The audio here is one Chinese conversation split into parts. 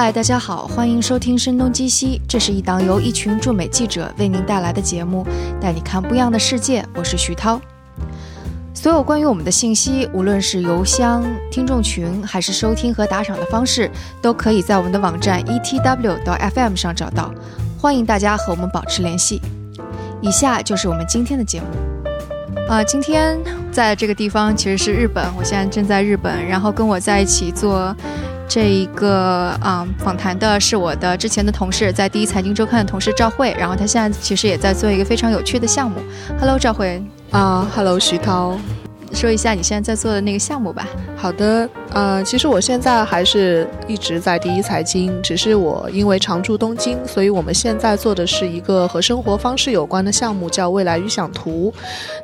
嗨，大家好，欢迎收听《声东击西》，这是一档由一群驻美记者为您带来的节目，带你看不一样的世界。我是徐涛。所有关于我们的信息，无论是邮箱、听众群，还是收听和打赏的方式，都可以在我们的网站 etw 到 fm 上找到。欢迎大家和我们保持联系。以下就是我们今天的节目。啊，今天在这个地方其实是日本，我现在正在日本，然后跟我在一起做这一个啊访谈的是我的之前的同事，在第一财经周刊的同事赵慧，然后他现在其实也在做一个非常有趣的项目。Hello，赵慧。啊，Hello，徐涛。说一下你现在在做的那个项目吧。好的，呃，其实我现在还是一直在第一财经，只是我因为常驻东京，所以我们现在做的是一个和生活方式有关的项目，叫未来预想图。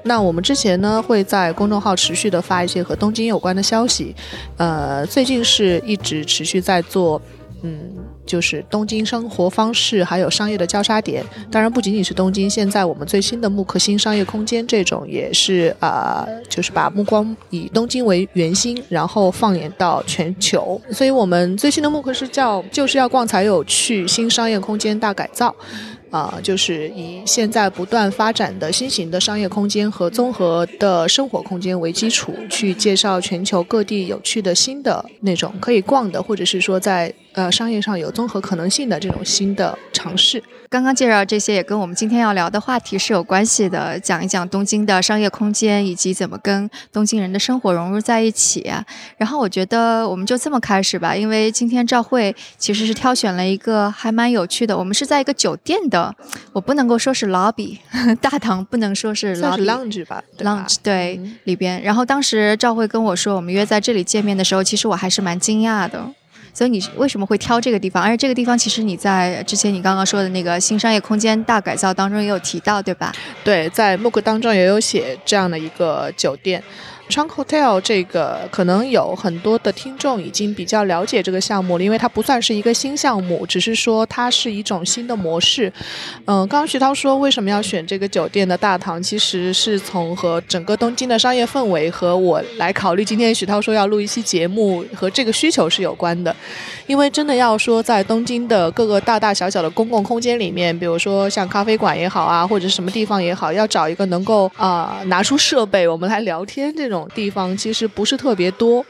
那我们之前呢会在公众号持续的发一些和东京有关的消息，呃，最近是一直持续在做，嗯。就是东京生活方式还有商业的交叉点，当然不仅仅是东京。现在我们最新的慕课新商业空间这种也是啊，就是把目光以东京为圆心，然后放眼到全球。所以我们最新的慕课是叫就是要逛才有趣新商业空间大改造。啊，就是以现在不断发展的新型的商业空间和综合的生活空间为基础，去介绍全球各地有趣的新的那种可以逛的，或者是说在呃商业上有综合可能性的这种新的尝试。刚刚介绍这些也跟我们今天要聊的话题是有关系的，讲一讲东京的商业空间以及怎么跟东京人的生活融入在一起。然后我觉得我们就这么开始吧，因为今天赵慧其实是挑选了一个还蛮有趣的，我们是在一个酒店的，我不能够说是 lobby 大堂，不能说是 lobby lounge 吧，lounge 对里边。然后当时赵慧跟我说我们约在这里见面的时候，其实我还是蛮惊讶的。所以你为什么会挑这个地方？而且这个地方其实你在之前你刚刚说的那个新商业空间大改造当中也有提到，对吧？对，在 MOOC 当中也有写这样的一个酒店。Trunk Hotel 这个可能有很多的听众已经比较了解这个项目了，因为它不算是一个新项目，只是说它是一种新的模式。嗯，刚刚徐涛说为什么要选这个酒店的大堂，其实是从和整个东京的商业氛围和我来考虑今天徐涛说要录一期节目和这个需求是有关的。因为真的要说在东京的各个大大小小的公共空间里面，比如说像咖啡馆也好啊，或者什么地方也好，要找一个能够啊拿出设备我们来聊天这种。地方其实不是特别多，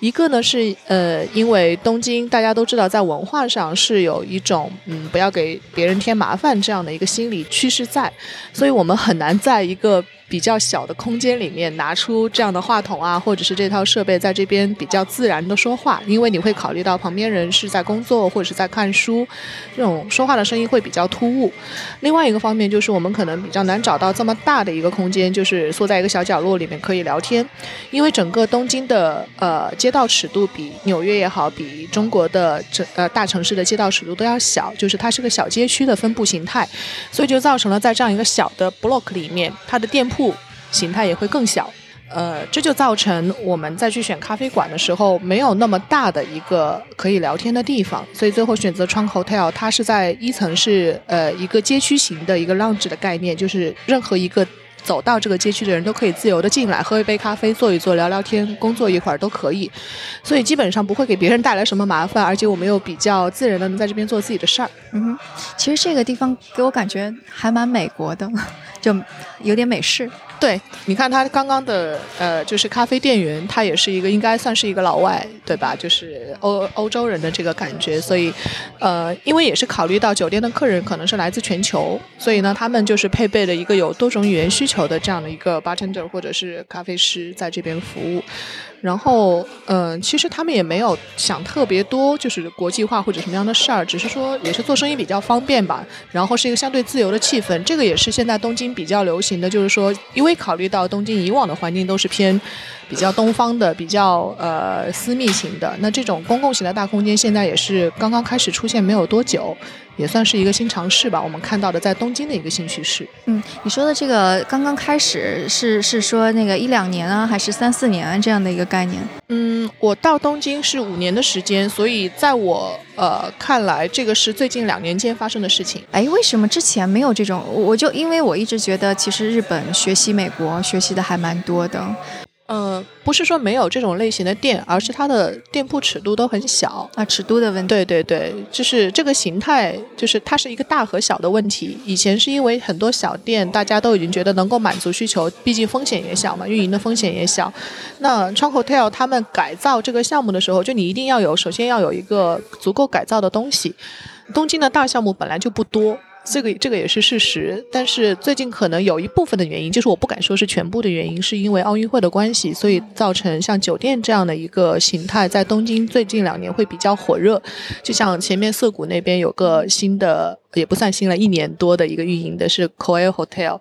一个呢是呃，因为东京大家都知道，在文化上是有一种嗯，不要给别人添麻烦这样的一个心理趋势在，所以我们很难在一个。比较小的空间里面拿出这样的话筒啊，或者是这套设备，在这边比较自然的说话，因为你会考虑到旁边人是在工作或者是在看书，这种说话的声音会比较突兀。另外一个方面就是我们可能比较难找到这么大的一个空间，就是缩在一个小角落里面可以聊天，因为整个东京的呃街道尺度比纽约也好，比中国的这呃大城市的街道尺度都要小，就是它是个小街区的分布形态，所以就造成了在这样一个小的 block 里面，它的店铺。形态也会更小，呃，这就造成我们再去选咖啡馆的时候，没有那么大的一个可以聊天的地方，所以最后选择窗 hotel，它是在一层是呃一个街区型的一个 lounge 的概念，就是任何一个。走到这个街区的人都可以自由的进来喝一杯咖啡坐一坐聊聊天工作一会儿都可以，所以基本上不会给别人带来什么麻烦，而且我们又比较自然的能在这边做自己的事儿。嗯哼，其实这个地方给我感觉还蛮美国的，就有点美式。对，你看他刚刚的呃，就是咖啡店员，他也是一个应该算是一个老外，对吧？就是欧欧洲人的这个感觉，所以呃，因为也是考虑到酒店的客人可能是来自全球，所以呢，他们就是配备了一个有多种语言需求的这样的一个 bartender 或者是咖啡师在这边服务。然后，嗯，其实他们也没有想特别多，就是国际化或者什么样的事儿，只是说也是做生意比较方便吧。然后是一个相对自由的气氛，这个也是现在东京比较流行的，就是说，因为考虑到东京以往的环境都是偏比较东方的、比较呃私密型的，那这种公共型的大空间现在也是刚刚开始出现没有多久。也算是一个新尝试吧，我们看到的在东京的一个新趋势。嗯，你说的这个刚刚开始是是说那个一两年啊，还是三四年啊这样的一个概念？嗯，我到东京是五年的时间，所以在我呃看来，这个是最近两年间发生的事情。哎，为什么之前没有这种？我就因为我一直觉得，其实日本学习美国学习的还蛮多的。呃，不是说没有这种类型的店，而是它的店铺尺度都很小啊，尺度的问题。对对对，就是这个形态，就是它是一个大和小的问题。以前是因为很多小店，大家都已经觉得能够满足需求，毕竟风险也小嘛，运营的风险也小。那窗口 hotel 他们改造这个项目的时候，就你一定要有，首先要有一个足够改造的东西。东京的大项目本来就不多。这个这个也是事实，但是最近可能有一部分的原因，就是我不敢说是全部的原因，是因为奥运会的关系，所以造成像酒店这样的一个形态在东京最近两年会比较火热。就像前面涩谷那边有个新的，也不算新了，一年多的一个运营的是 Koel Hotel，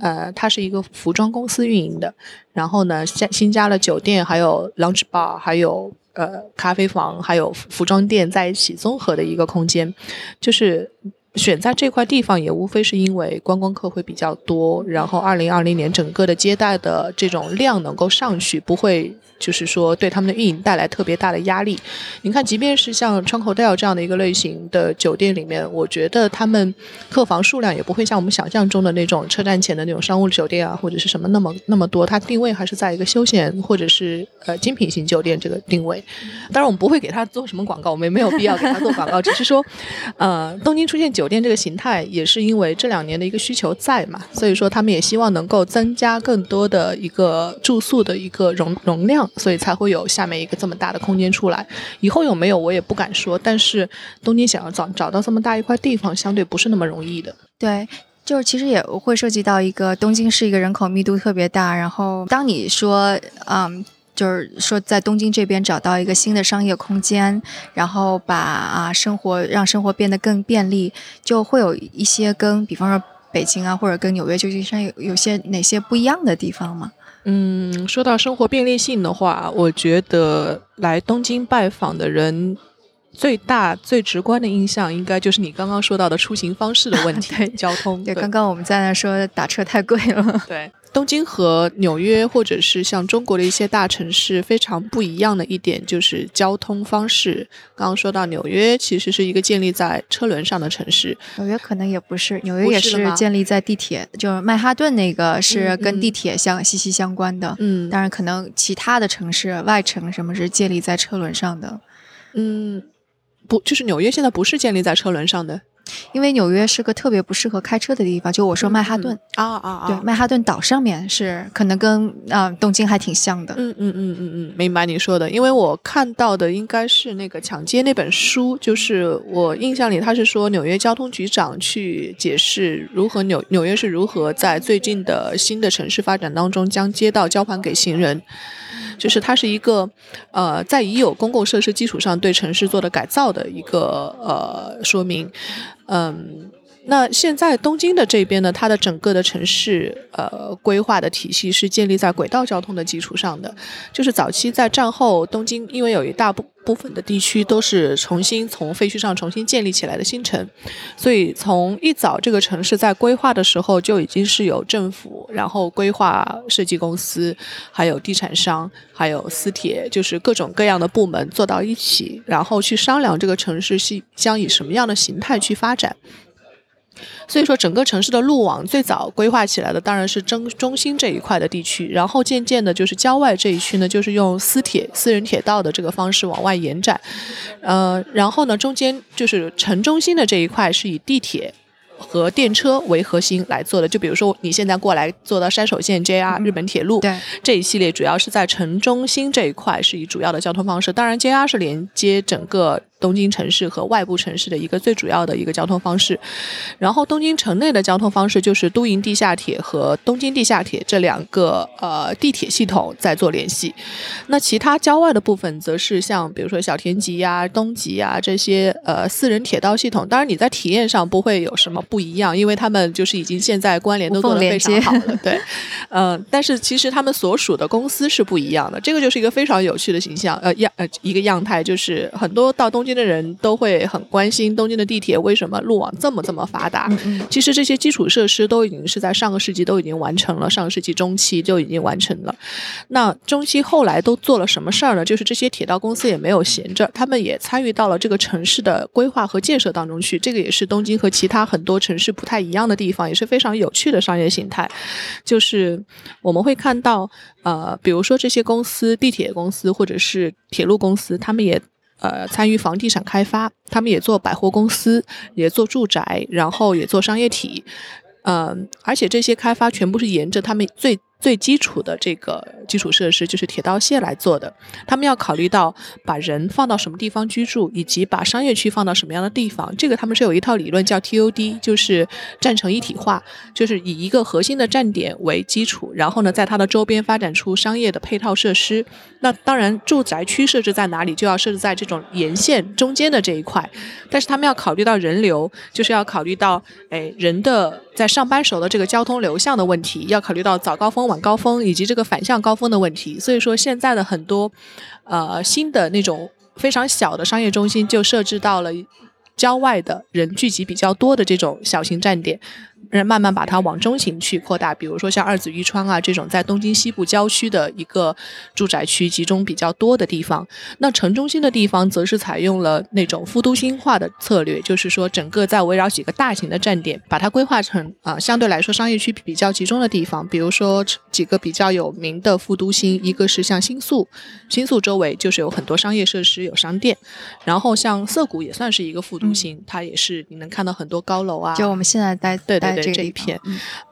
呃，它是一个服装公司运营的，然后呢，新新加了酒店，还有 lounge bar，还有呃咖啡房，还有服装店在一起综合的一个空间，就是。选在这块地方也无非是因为观光客会比较多，然后二零二零年整个的接待的这种量能够上去，不会。就是说，对他们的运营带来特别大的压力。你看，即便是像窗口 hotel 这样的一个类型的酒店里面，我觉得他们客房数量也不会像我们想象中的那种车站前的那种商务酒店啊，或者是什么那么那么多。它定位还是在一个休闲或者是呃精品型酒店这个定位。当然，我们不会给他做什么广告，我们也没有必要给他做广告。只是说，呃，东京出现酒酒店这个形态，也是因为这两年的一个需求在嘛，所以说他们也希望能够增加更多的一个住宿的一个容容量。所以才会有下面一个这么大的空间出来，以后有没有我也不敢说。但是东京想要找找到这么大一块地方，相对不是那么容易的。对，就是其实也会涉及到一个东京是一个人口密度特别大，然后当你说嗯，就是说在东京这边找到一个新的商业空间，然后把啊生活让生活变得更便利，就会有一些跟比方说北京啊或者跟纽约旧金山有有些哪些不一样的地方吗？嗯，说到生活便利性的话，我觉得来东京拜访的人最大最直观的印象，应该就是你刚刚说到的出行方式的问题，交通。对，刚刚我们在那说打车太贵了。对。东京和纽约，或者是像中国的一些大城市，非常不一样的一点就是交通方式。刚刚说到纽约，其实是一个建立在车轮上的城市。纽约可能也不是，纽约也是建立在地铁，就是曼哈顿那个是跟地铁相息息相关的。嗯，当然可能其他的城市外城什么是建立在车轮上的。嗯，不，就是纽约现在不是建立在车轮上的。因为纽约是个特别不适合开车的地方，就我说曼哈顿啊啊啊！对，曼哈顿岛上面是可能跟啊东京还挺像的。嗯嗯嗯嗯嗯，明白你说的。因为我看到的应该是那个抢劫那本书，就是我印象里他是说纽约交通局长去解释如何纽纽约是如何在最近的新的城市发展当中将街道交还给行人。就是它是一个，呃，在已有公共设施基础上对城市做的改造的一个呃说明，嗯。那现在东京的这边呢，它的整个的城市呃规划的体系是建立在轨道交通的基础上的。就是早期在战后，东京因为有一大部部分的地区都是重新从废墟上重新建立起来的新城，所以从一早这个城市在规划的时候就已经是有政府，然后规划设计公司，还有地产商，还有私铁，就是各种各样的部门坐到一起，然后去商量这个城市是将以什么样的形态去发展。所以说，整个城市的路网最早规划起来的当然是中中心这一块的地区，然后渐渐的，就是郊外这一区呢，就是用私铁、私人铁道的这个方式往外延展，呃，然后呢，中间就是城中心的这一块是以地铁。和电车为核心来做的，就比如说你现在过来坐到山手线 JR 日本铁路，对这一系列主要是在城中心这一块是以主要的交通方式。当然，JR 是连接整个东京城市和外部城市的一个最主要的一个交通方式。然后，东京城内的交通方式就是都营地下铁和东京地下铁这两个呃地铁系统在做联系。那其他郊外的部分，则是像比如说小田急呀、东急呀这些呃私人铁道系统。当然，你在体验上不会有什么。不一样，因为他们就是已经现在关联都做得非常好了，对，嗯，但是其实他们所属的公司是不一样的，这个就是一个非常有趣的形象，呃样呃一个样态，就是很多到东京的人都会很关心东京的地铁为什么路网这么这么发达。其实这些基础设施都已经是在上个世纪都已经完成了，上个世纪中期就已经完成了。那中期后来都做了什么事儿呢？就是这些铁道公司也没有闲着，他们也参与到了这个城市的规划和建设当中去。这个也是东京和其他很多城市不太一样的地方，也是非常有趣的商业形态。就是我们会看到，呃，比如说这些公司，地铁公司或者是铁路公司，他们也呃参与房地产开发，他们也做百货公司，也做住宅，然后也做商业体，嗯，而且这些开发全部是沿着他们最。最基础的这个基础设施就是铁道线来做的，他们要考虑到把人放到什么地方居住，以及把商业区放到什么样的地方。这个他们是有一套理论叫 TOD，就是站成一体化，就是以一个核心的站点为基础，然后呢，在它的周边发展出商业的配套设施。那当然，住宅区设置在哪里，就要设置在这种沿线中间的这一块。但是他们要考虑到人流，就是要考虑到哎人的在上班时候的这个交通流向的问题，要考虑到早高峰。晚高峰以及这个反向高峰的问题，所以说现在的很多呃新的那种非常小的商业中心就设置到了郊外的人聚集比较多的这种小型站点。慢慢把它往中型去扩大，比如说像二子玉川啊这种在东京西部郊区的一个住宅区集中比较多的地方。那城中心的地方则是采用了那种副都心化的策略，就是说整个在围绕几个大型的站点，把它规划成啊相对来说商业区比较集中的地方。比如说几个比较有名的副都心，一个是像新宿，新宿周围就是有很多商业设施有商店。然后像涩谷也算是一个副都心，它也是你能看到很多高楼啊。就我们现在待对对。这一片，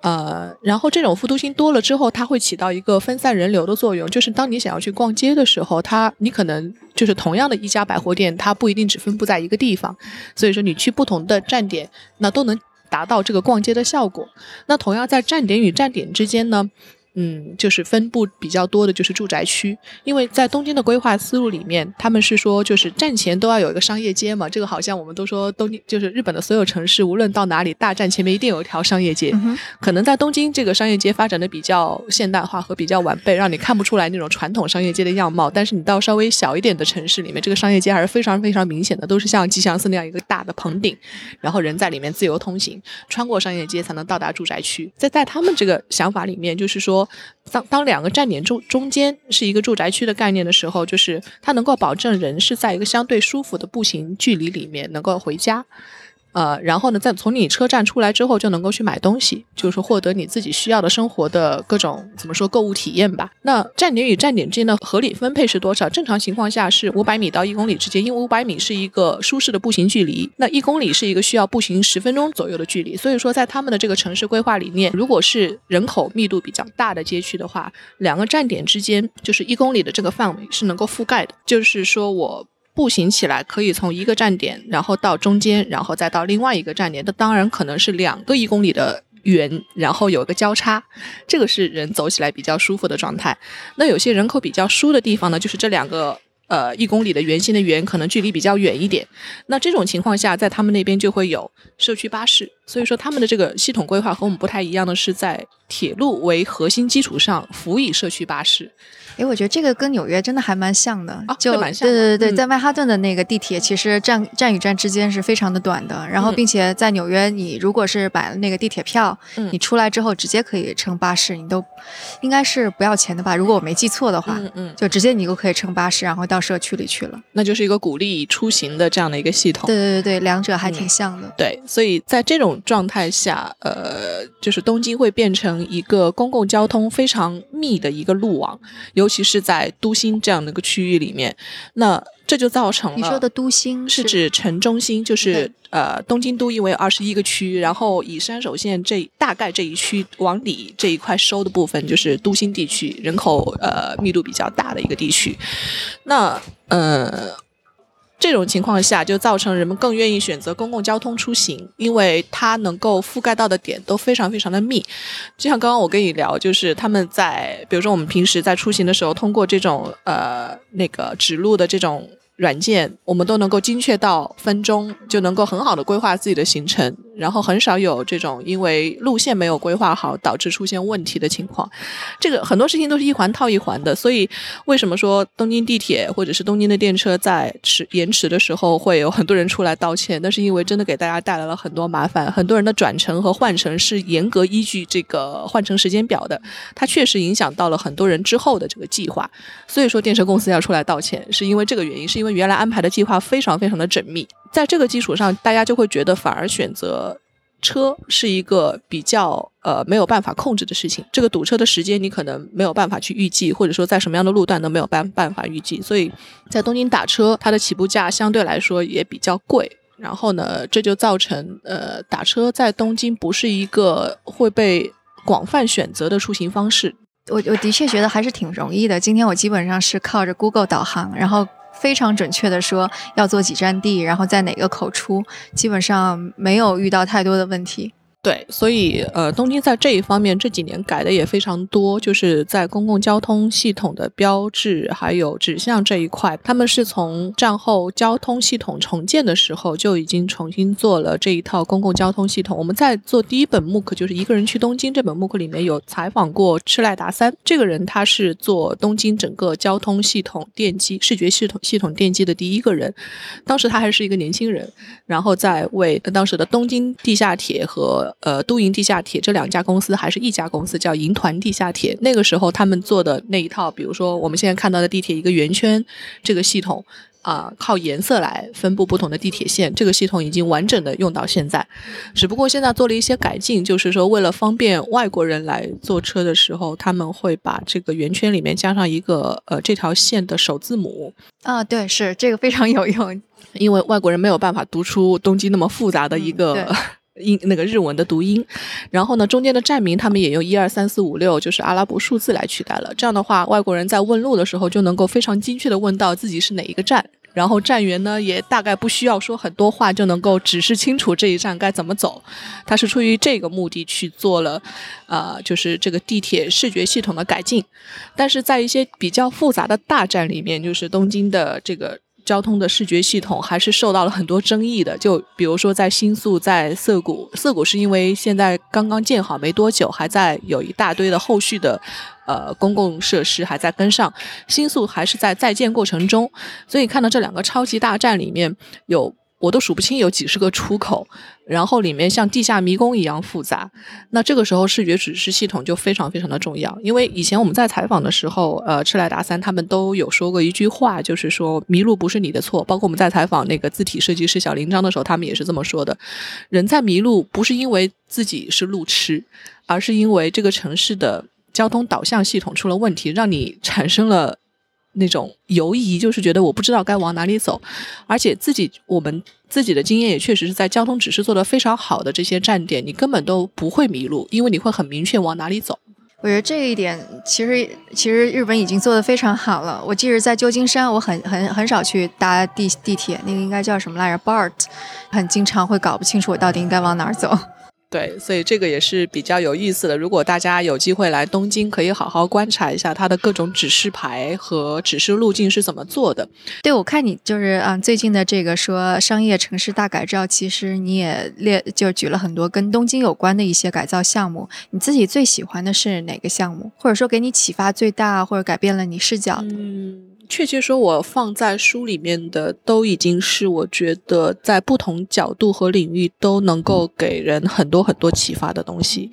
呃，然后这种复读心多了之后，它会起到一个分散人流的作用。就是当你想要去逛街的时候，它你可能就是同样的一家百货店，它不一定只分布在一个地方，所以说你去不同的站点，那都能达到这个逛街的效果。那同样在站点与站点之间呢？嗯，就是分布比较多的，就是住宅区。因为在东京的规划思路里面，他们是说，就是站前都要有一个商业街嘛。这个好像我们都说东京，就是日本的所有城市，无论到哪里，大站前面一定有一条商业街。可能在东京，这个商业街发展的比较现代化和比较完备，让你看不出来那种传统商业街的样貌。但是你到稍微小一点的城市里面，这个商业街还是非常非常明显的，都是像吉祥寺那样一个大的棚顶，然后人在里面自由通行，穿过商业街才能到达住宅区。在在他们这个想法里面，就是说。当当两个站点中中间是一个住宅区的概念的时候，就是它能够保证人是在一个相对舒服的步行距离里面能够回家。呃，然后呢，在从你车站出来之后，就能够去买东西，就是获得你自己需要的生活的各种怎么说购物体验吧。那站点与站点之间的合理分配是多少？正常情况下是五百米到一公里之间，因为五百米是一个舒适的步行距离，那一公里是一个需要步行十分钟左右的距离。所以说，在他们的这个城市规划里面，如果是人口密度比较大的街区的话，两个站点之间就是一公里的这个范围是能够覆盖的。就是说我。步行起来可以从一个站点，然后到中间，然后再到另外一个站点。那当然可能是两个一公里的圆，然后有一个交叉，这个是人走起来比较舒服的状态。那有些人口比较疏的地方呢，就是这两个呃一公里的圆形的圆可能距离比较远一点。那这种情况下，在他们那边就会有社区巴士。所以说他们的这个系统规划和我们不太一样的是，在铁路为核心基础上辅以社区巴士。哎，我觉得这个跟纽约真的还蛮像的，就对对对对，在曼哈顿的那个地铁，其实站站与站之间是非常的短的。然后，并且在纽约，你如果是买了那个地铁票，你出来之后直接可以乘巴士，你都应该是不要钱的吧？如果我没记错的话，嗯嗯，就直接你就可以乘巴士，然后到社区里去了。那就是一个鼓励出行的这样的一个系统。对对对对，两者还挺像的。对，所以在这种状态下，呃，就是东京会变成一个公共交通非常密的一个路网，尤其是在。都心这样的一个区域里面，那这就造成了你说的都心是指城中心，就是呃东京都因为有二十一个区，然后以山手线这大概这一区往里这一块收的部分就是都心地区，人口呃密度比较大的一个地区。那呃。这种情况下，就造成人们更愿意选择公共交通出行，因为它能够覆盖到的点都非常非常的密。就像刚刚我跟你聊，就是他们在，比如说我们平时在出行的时候，通过这种呃那个指路的这种软件，我们都能够精确到分钟，就能够很好的规划自己的行程。然后很少有这种因为路线没有规划好导致出现问题的情况。这个很多事情都是一环套一环的，所以为什么说东京地铁或者是东京的电车在迟延迟的时候会有很多人出来道歉？那是因为真的给大家带来了很多麻烦，很多人的转乘和换乘是严格依据这个换乘时间表的，它确实影响到了很多人之后的这个计划。所以说电车公司要出来道歉，是因为这个原因，是因因为原来安排的计划非常非常的缜密，在这个基础上，大家就会觉得反而选择。车是一个比较呃没有办法控制的事情，这个堵车的时间你可能没有办法去预计，或者说在什么样的路段都没有办办法预计，所以在东京打车，它的起步价相对来说也比较贵，然后呢，这就造成呃打车在东京不是一个会被广泛选择的出行方式。我我的确觉得还是挺容易的，今天我基本上是靠着 Google 导航，然后。非常准确的说，要坐几站地，然后在哪个口出，基本上没有遇到太多的问题。对，所以呃，东京在这一方面这几年改的也非常多，就是在公共交通系统的标志还有指向这一块，他们是从战后交通系统重建的时候就已经重新做了这一套公共交通系统。我们在做第一本木刻，就是一个人去东京这本木刻里面有采访过赤濑达三这个人，他是做东京整个交通系统电机视觉系统系统电机的第一个人，当时他还是一个年轻人，然后在为当时的东京地下铁和呃，都营地下铁这两家公司还是一家公司，叫银团地下铁。那个时候他们做的那一套，比如说我们现在看到的地铁一个圆圈这个系统啊，靠颜色来分布不同的地铁线，这个系统已经完整的用到现在。只不过现在做了一些改进，就是说为了方便外国人来坐车的时候，他们会把这个圆圈里面加上一个呃这条线的首字母啊，对，是这个非常有用，因为外国人没有办法读出东京那么复杂的一个。音那个日文的读音，然后呢，中间的站名他们也用一二三四五六，就是阿拉伯数字来取代了。这样的话，外国人在问路的时候就能够非常精确的问到自己是哪一个站，然后站员呢也大概不需要说很多话就能够指示清楚这一站该怎么走。他是出于这个目的去做了，呃，就是这个地铁视觉系统的改进。但是在一些比较复杂的大站里面，就是东京的这个。交通的视觉系统还是受到了很多争议的，就比如说在新宿、在涩谷，涩谷是因为现在刚刚建好没多久，还在有一大堆的后续的呃公共设施还在跟上，新宿还是在在建过程中，所以看到这两个超级大站里面有。我都数不清有几十个出口，然后里面像地下迷宫一样复杂。那这个时候视觉指示系统就非常非常的重要，因为以前我们在采访的时候，呃，赤濑达三他们都有说过一句话，就是说迷路不是你的错。包括我们在采访那个字体设计师小林章的时候，他们也是这么说的：人在迷路不是因为自己是路痴，而是因为这个城市的交通导向系统出了问题，让你产生了。那种犹疑，就是觉得我不知道该往哪里走，而且自己我们自己的经验也确实是在交通指示做得非常好的这些站点，你根本都不会迷路，因为你会很明确往哪里走。我觉得这一点其实其实日本已经做得非常好了。我记得在旧金山，我很很很少去搭地地铁，那个应该叫什么来着？BART，很经常会搞不清楚我到底应该往哪儿走。对，所以这个也是比较有意思的。如果大家有机会来东京，可以好好观察一下它的各种指示牌和指示路径是怎么做的。对，我看你就是嗯，最近的这个说商业城市大改造，其实你也列就举了很多跟东京有关的一些改造项目。你自己最喜欢的是哪个项目？或者说给你启发最大或者改变了你视角的？嗯。确切说，我放在书里面的都已经是我觉得在不同角度和领域都能够给人很多很多启发的东西。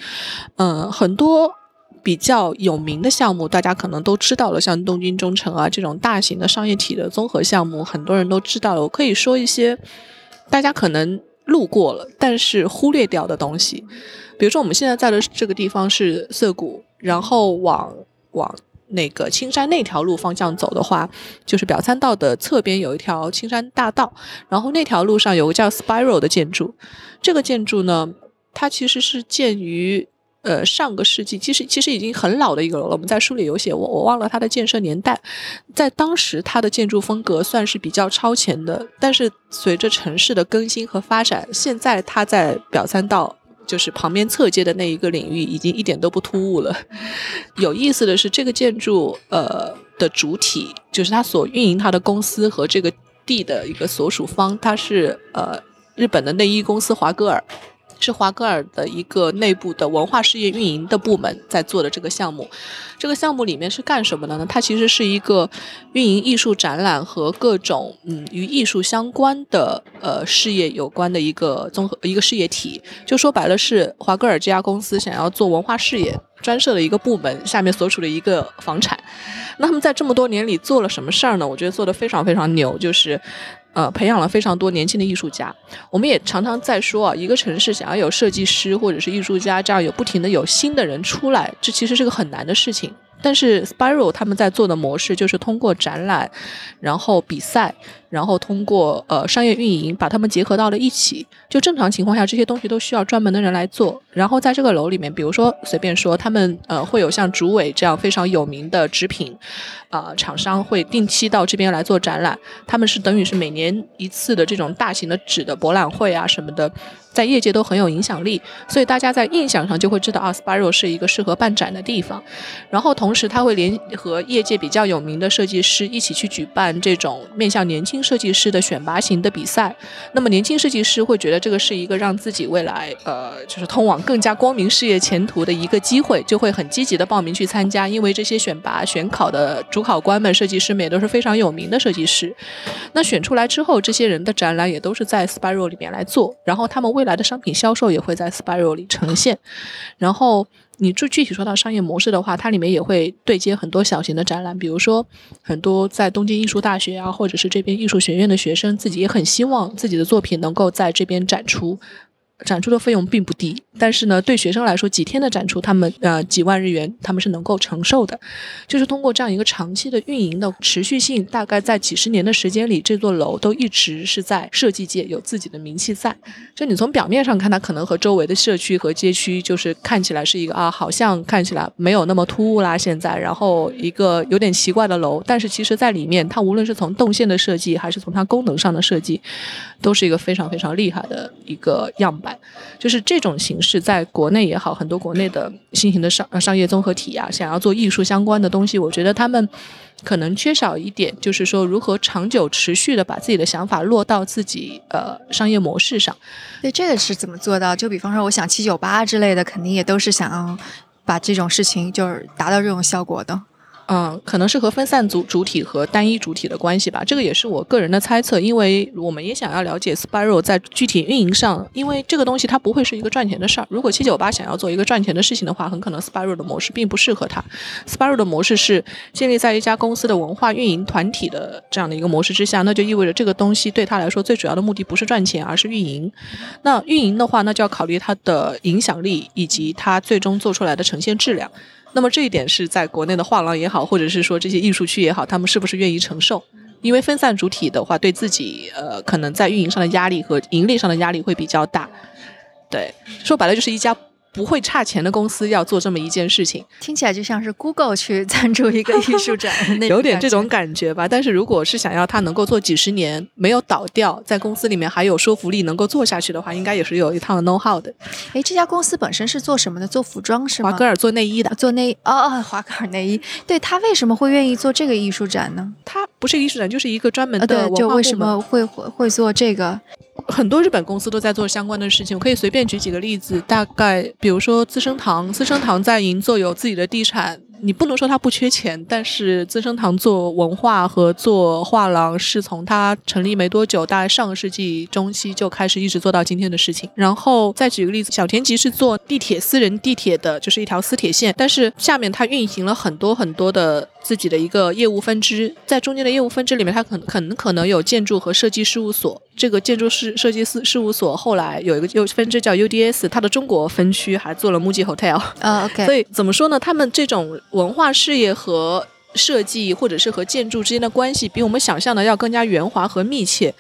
嗯，很多比较有名的项目，大家可能都知道了，像东京中城啊这种大型的商业体的综合项目，很多人都知道了。我可以说一些大家可能路过了，但是忽略掉的东西。比如说，我们现在在的这个地方是涩谷，然后往往。那个青山那条路方向走的话，就是表参道的侧边有一条青山大道，然后那条路上有个叫 Spiral 的建筑。这个建筑呢，它其实是建于呃上个世纪，其实其实已经很老的一个楼了。我们在书里有写，我我忘了它的建设年代。在当时，它的建筑风格算是比较超前的，但是随着城市的更新和发展，现在它在表参道。就是旁边侧街的那一个领域已经一点都不突兀了。有意思的是，这个建筑呃的主体，就是它所运营它的公司和这个地的一个所属方，它是呃日本的内衣公司华歌尔。是华歌尔的一个内部的文化事业运营的部门在做的这个项目。这个项目里面是干什么的呢？它其实是一个运营艺术展览和各种嗯与艺术相关的呃事业有关的一个综合一个事业体。就说白了，是华歌尔这家公司想要做文化事业专设的一个部门，下面所处的一个房产。那他们在这么多年里做了什么事儿呢？我觉得做的非常非常牛，就是。呃，培养了非常多年轻的艺术家。我们也常常在说啊，一个城市想要有设计师或者是艺术家，这样有不停的有新的人出来，这其实是个很难的事情。但是 Spiral 他们在做的模式就是通过展览，然后比赛。然后通过呃商业运营把它们结合到了一起。就正常情况下，这些东西都需要专门的人来做。然后在这个楼里面，比如说随便说，他们呃会有像竹尾这样非常有名的纸品啊厂商会定期到这边来做展览。他们是等于是每年一次的这种大型的纸的博览会啊什么的，在业界都很有影响力。所以大家在印象上就会知道啊，Spiral 是一个适合办展的地方。然后同时，他会联合业界比较有名的设计师一起去举办这种面向年轻。设计师的选拔型的比赛，那么年轻设计师会觉得这个是一个让自己未来呃，就是通往更加光明事业前途的一个机会，就会很积极的报名去参加。因为这些选拔选考的主考官们，设计师们也都是非常有名的设计师。那选出来之后，这些人的展览也都是在 Spiral 里面来做，然后他们未来的商品销售也会在 Spiral 里呈现，然后。你就具体说到商业模式的话，它里面也会对接很多小型的展览，比如说很多在东京艺术大学啊，或者是这边艺术学院的学生，自己也很希望自己的作品能够在这边展出。展出的费用并不低，但是呢，对学生来说，几天的展出，他们呃几万日元，他们是能够承受的。就是通过这样一个长期的运营的持续性，大概在几十年的时间里，这座楼都一直是在设计界有自己的名气在。就你从表面上看，它可能和周围的社区和街区，就是看起来是一个啊，好像看起来没有那么突兀啦。现在，然后一个有点奇怪的楼，但是其实在里面，它无论是从动线的设计，还是从它功能上的设计，都是一个非常非常厉害的一个样板。就是这种形式，在国内也好，很多国内的新型的商商业综合体啊，想要做艺术相关的东西，我觉得他们可能缺少一点，就是说如何长久持续的把自己的想法落到自己呃商业模式上。对，这个是怎么做到？就比方说，我想七九八之类的，肯定也都是想要把这种事情就是达到这种效果的。嗯，可能是和分散主主体和单一主体的关系吧，这个也是我个人的猜测，因为我们也想要了解 Spiral 在具体运营上，因为这个东西它不会是一个赚钱的事儿。如果七九八想要做一个赚钱的事情的话，很可能 Spiral 的模式并不适合它。Spiral 的模式是建立在一家公司的文化运营团体的这样的一个模式之下，那就意味着这个东西对他来说最主要的目的不是赚钱，而是运营。那运营的话，那就要考虑它的影响力以及它最终做出来的呈现质量。那么这一点是在国内的画廊也好，或者是说这些艺术区也好，他们是不是愿意承受？因为分散主体的话，对自己呃，可能在运营上的压力和盈利上的压力会比较大。对，说白了就是一家。不会差钱的公司要做这么一件事情，听起来就像是 Google 去赞助一个 艺术展，有点这种感觉吧。但是如果是想要它能够做几十年没有倒掉，在公司里面还有说服力能够做下去的话，应该也是有一套 know how 的。哎，这家公司本身是做什么的？做服装是吗？华格尔做内衣的，做内哦哦，华格尔内衣。对他为什么会愿意做这个艺术展呢？他不是艺术展，就是一个专门的对，就为什么会会会做这个？很多日本公司都在做相关的事情，我可以随便举几个例子，大概比如说资生堂，资生堂在银座有自己的地产。你不能说他不缺钱，但是资生堂做文化和做画廊是从它成立没多久，大概上个世纪中期就开始一直做到今天的事情。然后再举个例子，小田急是做地铁私人地铁的，就是一条私铁线，但是下面它运行了很多很多的自己的一个业务分支，在中间的业务分支里面，它可可能可能有建筑和设计事务所。这个建筑师设计师事务所后来有一个又分支叫 UDS，它的中国分区还做了 MUJI Hotel。啊，OK。所以怎么说呢？他们这种。文化事业和设计，或者是和建筑之间的关系，比我们想象的要更加圆滑和密切。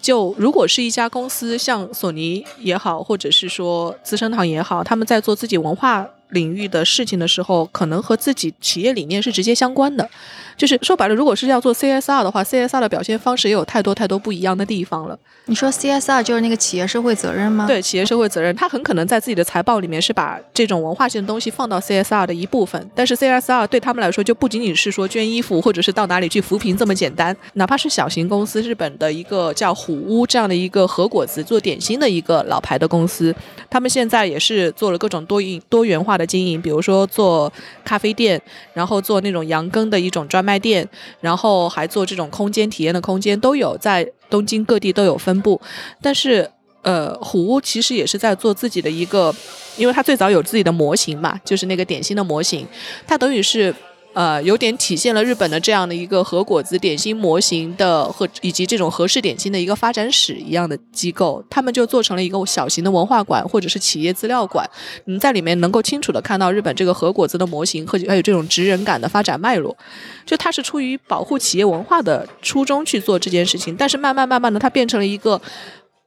就如果是一家公司，像索尼也好，或者是说资生堂也好，他们在做自己文化领域的事情的时候，可能和自己企业理念是直接相关的。就是说白了，如果是要做 CSR 的话，CSR 的表现方式也有太多太多不一样的地方了。你说 CSR 就是那个企业社会责任吗？对，企业社会责任，它很可能在自己的财报里面是把这种文化性的东西放到 CSR 的一部分，但是 CSR 对他们来说就不仅仅是说捐衣服或者是到哪里去扶贫这么简单。哪怕是小型公司，日本的一个叫虎屋这样的一个和果子做点心的一个老牌的公司，他们现在也是做了各种多营多元化的经营，比如说做咖啡店，然后做那种羊羹的一种专卖店。然后还做这种空间体验的空间都有，在东京各地都有分布。但是，呃，虎屋其实也是在做自己的一个，因为它最早有自己的模型嘛，就是那个点心的模型，它等于是。呃，有点体现了日本的这样的一个和果子点心模型的和以及这种和式点心的一个发展史一样的机构，他们就做成了一个小型的文化馆或者是企业资料馆。你在里面能够清楚的看到日本这个和果子的模型和还有这种职人感的发展脉络。就它是出于保护企业文化的初衷去做这件事情，但是慢慢慢慢的，它变成了一个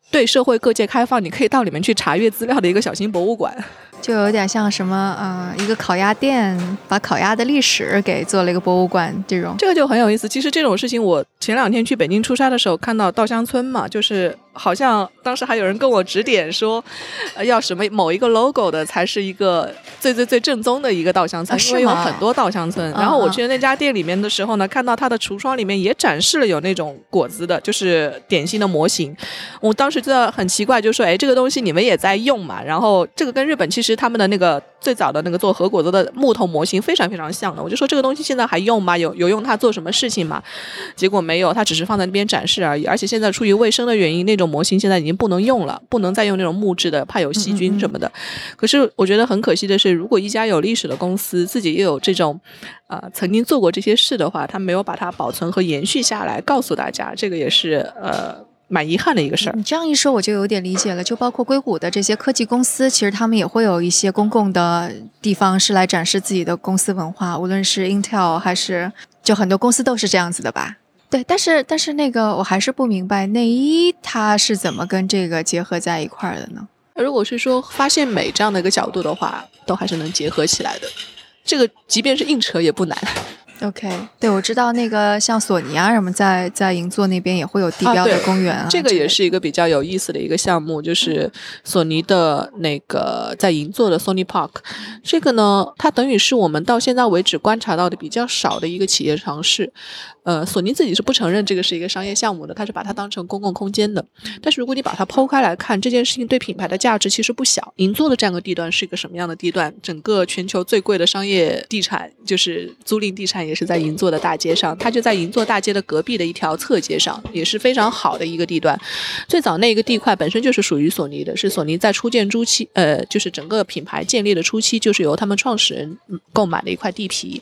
对社会各界开放，你可以到里面去查阅资料的一个小型博物馆。就有点像什么，嗯，一个烤鸭店把烤鸭的历史给做了一个博物馆这种，这个就很有意思。其实这种事情，我前两天去北京出差的时候看到稻香村嘛，就是。好像当时还有人跟我指点说，要什么某一个 logo 的才是一个最最最正宗的一个稻香村，因为有很多稻香村。然后我去那家店里面的时候呢，看到它的橱窗里面也展示了有那种果子的，就是点心的模型。我当时觉得很奇怪，就说：“哎，这个东西你们也在用嘛？”然后这个跟日本其实他们的那个最早的那个做核果子的木头模型非常非常像的。我就说这个东西现在还用吗？有有用它做什么事情吗？结果没有，它只是放在那边展示而已。而且现在出于卫生的原因，那种。模型现在已经不能用了，不能再用那种木质的，怕有细菌什么的。可是我觉得很可惜的是，如果一家有历史的公司自己又有这种，呃，曾经做过这些事的话，他没有把它保存和延续下来，告诉大家，这个也是呃蛮遗憾的一个事儿。你这样一说，我就有点理解了。就包括硅谷的这些科技公司，其实他们也会有一些公共的地方是来展示自己的公司文化，无论是 Intel 还是就很多公司都是这样子的吧。对，但是但是那个我还是不明白内衣它是怎么跟这个结合在一块儿的呢？如果是说发现美这样的一个角度的话，都还是能结合起来的。这个即便是硬扯也不难。OK，对，我知道那个像索尼啊什么，在在银座那边也会有地标的公园啊。这个也是一个比较有意思的一个项目，就是索尼的那个在银座的 Sony Park。这个呢，它等于是我们到现在为止观察到的比较少的一个企业尝试。呃，索尼自己是不承认这个是一个商业项目的，它是把它当成公共空间的。但是如果你把它剖开来看，这件事情对品牌的价值其实不小。银座的这样个地段是一个什么样的地段？整个全球最贵的商业地产就是租赁地产。也是在银座的大街上，它就在银座大街的隔壁的一条侧街上，也是非常好的一个地段。最早那个地块本身就是属于索尼的，是索尼在初建初期，呃，就是整个品牌建立的初期，就是由他们创始人购买的一块地皮。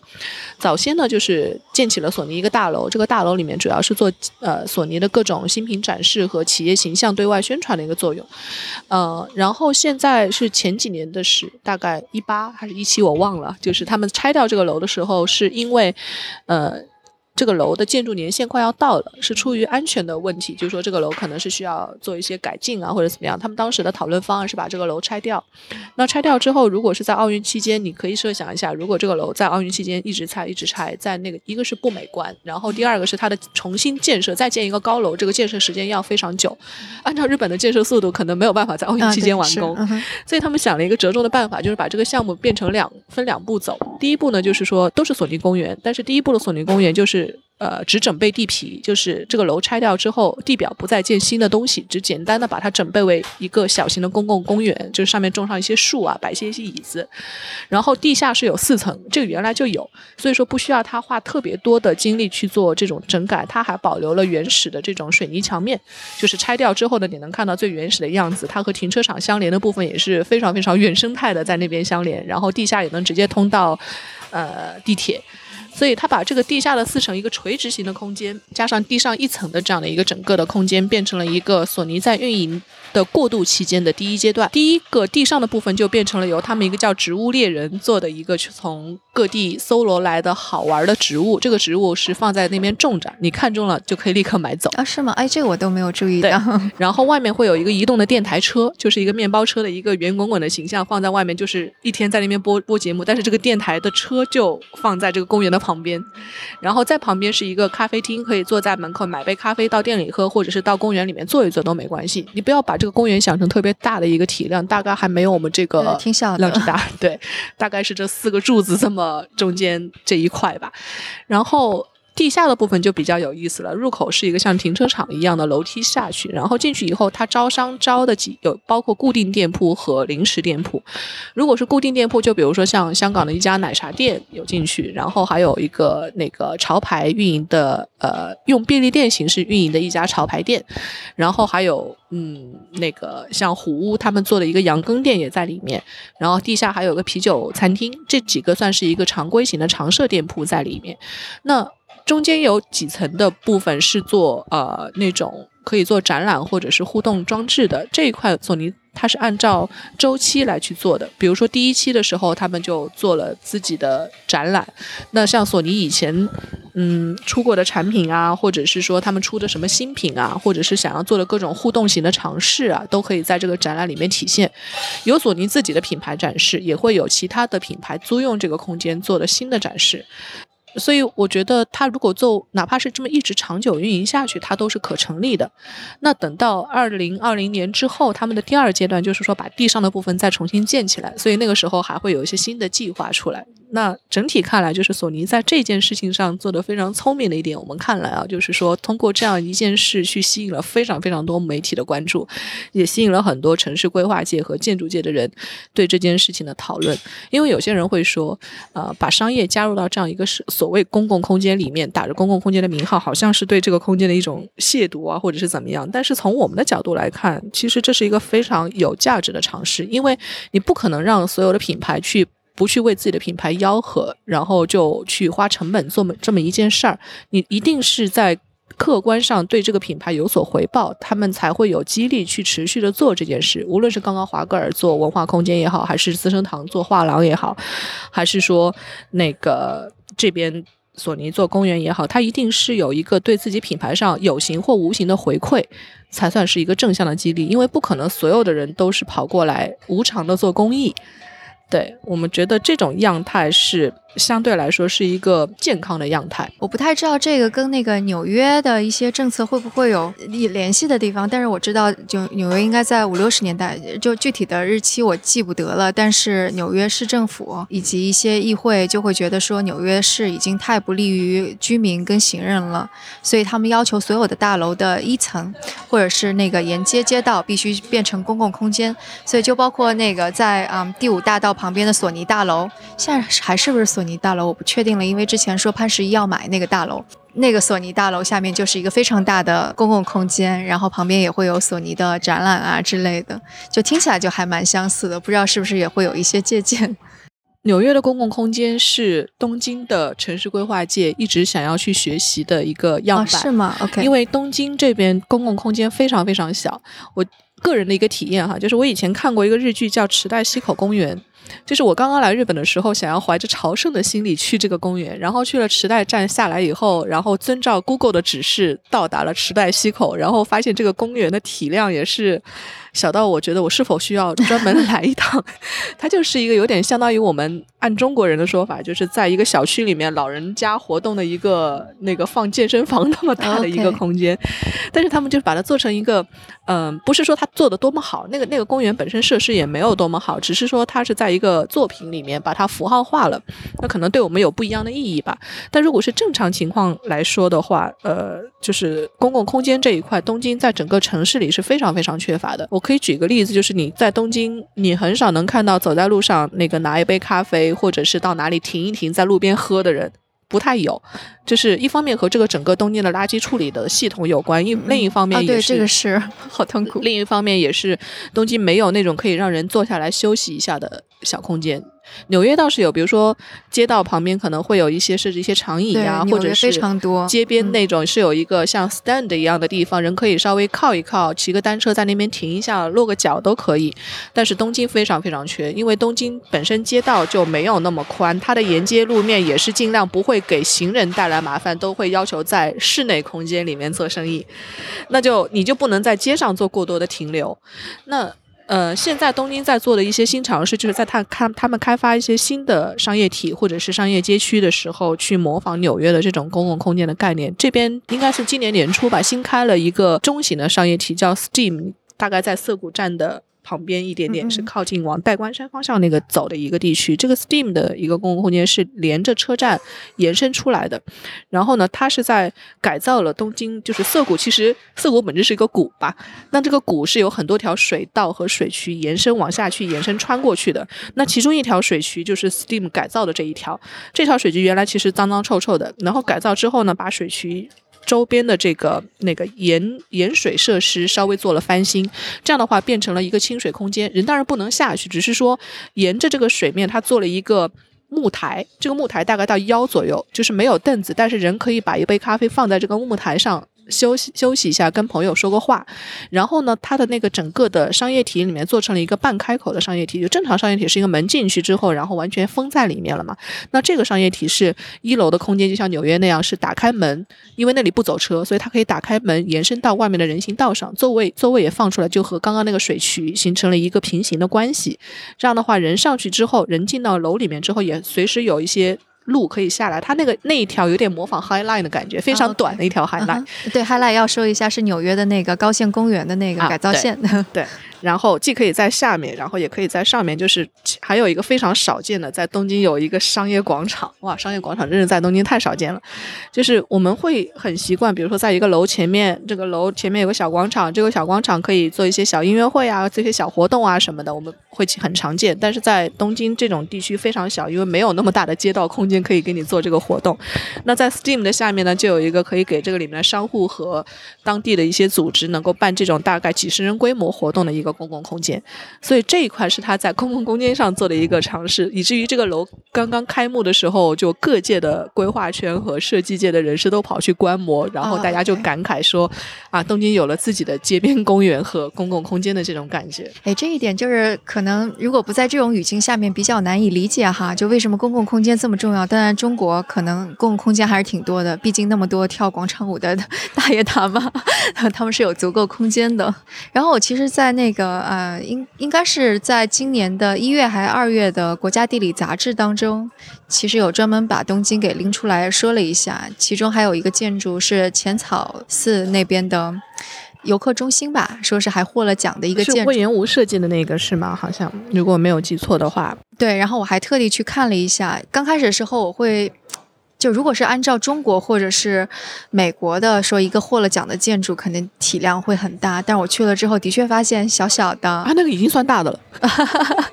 早先呢，就是建起了索尼一个大楼，这个大楼里面主要是做呃索尼的各种新品展示和企业形象对外宣传的一个作用。呃，然后现在是前几年的事，大概一八还是一七我忘了，就是他们拆掉这个楼的时候，是因为。呃。这个楼的建筑年限快要到了，是出于安全的问题，就是说这个楼可能是需要做一些改进啊，或者怎么样。他们当时的讨论方案是把这个楼拆掉。那拆掉之后，如果是在奥运期间，你可以设想一下，如果这个楼在奥运期间一直拆一直拆，在那个一个是不美观，然后第二个是它的重新建设，再建一个高楼，这个建设时间要非常久。按照日本的建设速度，可能没有办法在奥运期间完工。所以他们想了一个折中的办法，就是把这个项目变成两分两步走。第一步呢，就是说都是索尼公园，但是第一步的索尼公园就是。呃，只整备地皮，就是这个楼拆掉之后，地表不再建新的东西，只简单的把它整备为一个小型的公共公园，就是上面种上一些树啊，摆些一些椅子。然后地下室有四层，这个原来就有，所以说不需要他花特别多的精力去做这种整改，他还保留了原始的这种水泥墙面，就是拆掉之后呢，你能看到最原始的样子。它和停车场相连的部分也是非常非常原生态的，在那边相连，然后地下也能直接通到呃地铁。所以，他把这个地下的四层一个垂直型的空间，加上地上一层的这样的一个整个的空间，变成了一个索尼在运营的过渡期间的第一阶段。第一个地上的部分就变成了由他们一个叫植物猎人做的一个从各地搜罗来的好玩的植物，这个植物是放在那边种着，你看中了就可以立刻买走。啊，是吗？哎，这个我都没有注意到。然后外面会有一个移动的电台车，就是一个面包车的一个圆滚滚的形象放在外面，就是一天在那边播播节目。但是这个电台的车就放在这个公园的旁边，然后在旁边是一个咖啡厅，可以坐在门口买杯咖啡到店里喝，或者是到公园里面坐一坐都没关系。你不要把这个公园想成特别大的一个体量，大概还没有我们这个挺小量之大。对，大概是这四个柱子这么中间这一块吧，然后。地下的部分就比较有意思了，入口是一个像停车场一样的楼梯下去，然后进去以后，它招商招的几有包括固定店铺和临时店铺。如果是固定店铺，就比如说像香港的一家奶茶店有进去，然后还有一个那个潮牌运营的，呃，用便利店形式运营的一家潮牌店，然后还有嗯那个像虎屋他们做的一个羊羹店也在里面，然后地下还有个啤酒餐厅，这几个算是一个常规型的常设店铺在里面。那中间有几层的部分是做呃那种可以做展览或者是互动装置的这一块，索尼它是按照周期来去做的。比如说第一期的时候，他们就做了自己的展览。那像索尼以前嗯出过的产品啊，或者是说他们出的什么新品啊，或者是想要做的各种互动型的尝试啊，都可以在这个展览里面体现。有索尼自己的品牌展示，也会有其他的品牌租用这个空间做的新的展示。所以我觉得，它如果做哪怕是这么一直长久运营下去，它都是可成立的。那等到二零二零年之后，他们的第二阶段就是说把地上的部分再重新建起来，所以那个时候还会有一些新的计划出来。那整体看来，就是索尼在这件事情上做的非常聪明的一点，我们看来啊，就是说通过这样一件事去吸引了非常非常多媒体的关注，也吸引了很多城市规划界和建筑界的人对这件事情的讨论。因为有些人会说，呃，把商业加入到这样一个是所谓公共空间里面，打着公共空间的名号，好像是对这个空间的一种亵渎啊，或者是怎么样。但是从我们的角度来看，其实这是一个非常有价值的尝试，因为你不可能让所有的品牌去。不去为自己的品牌吆喝，然后就去花成本做这么一件事儿，你一定是在客观上对这个品牌有所回报，他们才会有激励去持续的做这件事。无论是刚刚华格尔做文化空间也好，还是资生堂做画廊也好，还是说那个这边索尼做公园也好，它一定是有一个对自己品牌上有形或无形的回馈，才算是一个正向的激励。因为不可能所有的人都是跑过来无偿的做公益。对我们觉得这种样态是。相对来说是一个健康的样态。我不太知道这个跟那个纽约的一些政策会不会有联系的地方，但是我知道，就纽约应该在五六十年代，就具体的日期我记不得了。但是纽约市政府以及一些议会就会觉得说，纽约市已经太不利于居民跟行人了，所以他们要求所有的大楼的一层或者是那个沿街街道必须变成公共空间。所以就包括那个在嗯第五大道旁边的索尼大楼，现在还是不是索尼？大楼我不确定了，因为之前说潘石屹要买那个大楼，那个索尼大楼下面就是一个非常大的公共空间，然后旁边也会有索尼的展览啊之类的，就听起来就还蛮相似的，不知道是不是也会有一些借鉴。纽约的公共空间是东京的城市规划界一直想要去学习的一个样板，是吗？OK，因为东京这边公共空间非常非常小，我个人的一个体验哈，就是我以前看过一个日剧叫《池袋西口公园》。就是我刚刚来日本的时候，想要怀着朝圣的心理去这个公园，然后去了池袋站下来以后，然后遵照 Google 的指示到达了池袋西口，然后发现这个公园的体量也是。小到我觉得我是否需要专门来一趟，它就是一个有点相当于我们按中国人的说法，就是在一个小区里面老人家活动的一个那个放健身房那么大的一个空间，但是他们就把它做成一个，嗯，不是说它做的多么好，那个那个公园本身设施也没有多么好，只是说它是在一一个作品里面把它符号化了，那可能对我们有不一样的意义吧。但如果是正常情况来说的话，呃，就是公共空间这一块，东京在整个城市里是非常非常缺乏的。我。可以举个例子，就是你在东京，你很少能看到走在路上那个拿一杯咖啡，或者是到哪里停一停，在路边喝的人，不太有。就是一方面和这个整个东京的垃圾处理的系统有关，一另一方面也是这个是好痛苦。另一方面也是东京没有那种可以让人坐下来休息一下的小空间。纽约倒是有，比如说街道旁边可能会有一些设置一些长椅啊，或者是非常多街边那种是有一个像 stand 一样的地方，人可以稍微靠一靠，骑个单车在那边停一下，落个脚都可以。但是东京非常非常缺，因为东京本身街道就没有那么宽，它的沿街路面也是尽量不会给行人带来麻烦，都会要求在室内空间里面做生意。那就你就不能在街上做过多的停留。那呃，现在东京在做的一些新尝试，就是在他开他们开发一些新的商业体或者是商业街区的时候，去模仿纽约的这种公共空间的概念。这边应该是今年年初吧，新开了一个中型的商业体，叫 Steam，大概在涩谷站的。旁边一点点是靠近往代官山方向那个走的一个地区，这个 Steam 的一个公共空间是连着车站延伸出来的。然后呢，它是在改造了东京，就是涩谷。其实涩谷本质是一个谷吧，那这个谷是有很多条水道和水渠延伸往下去延伸穿过去的。那其中一条水渠就是 Steam 改造的这一条，这条水渠原来其实脏脏臭臭的，然后改造之后呢，把水渠。周边的这个那个盐盐水设施稍微做了翻新，这样的话变成了一个清水空间。人当然不能下去，只是说沿着这个水面，它做了一个木台。这个木台大概到腰左右，就是没有凳子，但是人可以把一杯咖啡放在这个木台上。休息休息一下，跟朋友说个话，然后呢，它的那个整个的商业体里面做成了一个半开口的商业体，就正常商业体是一个门进去之后，然后完全封在里面了嘛。那这个商业体是一楼的空间，就像纽约那样，是打开门，因为那里不走车，所以它可以打开门延伸到外面的人行道上，座位座位也放出来，就和刚刚那个水渠形成了一个平行的关系。这样的话，人上去之后，人进到楼里面之后，也随时有一些。路可以下来，它那个那一条有点模仿 High Line 的感觉，非常短的一条 High Line。对，High Line 要说一下是纽约的那个高线公园的那个改造线。对。然后既可以在下面，然后也可以在上面，就是还有一个非常少见的，在东京有一个商业广场。哇，商业广场真是在东京太少见了。就是我们会很习惯，比如说在一个楼前面，这个楼前面有个小广场，这个小广场可以做一些小音乐会啊，这些小活动啊什么的，我们会很常见。但是在东京这种地区非常小，因为没有那么大的街道空间可以给你做这个活动。那在 Steam 的下面呢，就有一个可以给这个里面的商户和当地的一些组织能够办这种大概几十人规模活动的一个。公共空间，所以这一块是他在公共空间上做的一个尝试，以至于这个楼刚刚开幕的时候，就各界的规划圈和设计界的人士都跑去观摩，然后大家就感慨说：“啊，东京有了自己的街边公园和公共空间的这种感觉。”哎，这一点就是可能如果不在这种语境下面比较难以理解哈，就为什么公共空间这么重要？当然，中国可能公共空间还是挺多的，毕竟那么多跳广场舞的 大爷大妈，他们是有足够空间的。然后我其实，在那。个呃，应应该是在今年的一月还是二月的《国家地理》杂志当中，其实有专门把东京给拎出来说了一下。其中还有一个建筑是浅草寺那边的游客中心吧，说是还获了奖的一个建筑。魏延吴设计的那个是吗？好像如果没有记错的话。对，然后我还特地去看了一下。刚开始的时候我会。就如果是按照中国或者是美国的说，一个获了奖的建筑肯定体量会很大，但我去了之后的确发现小小的啊，那个已经算大的了。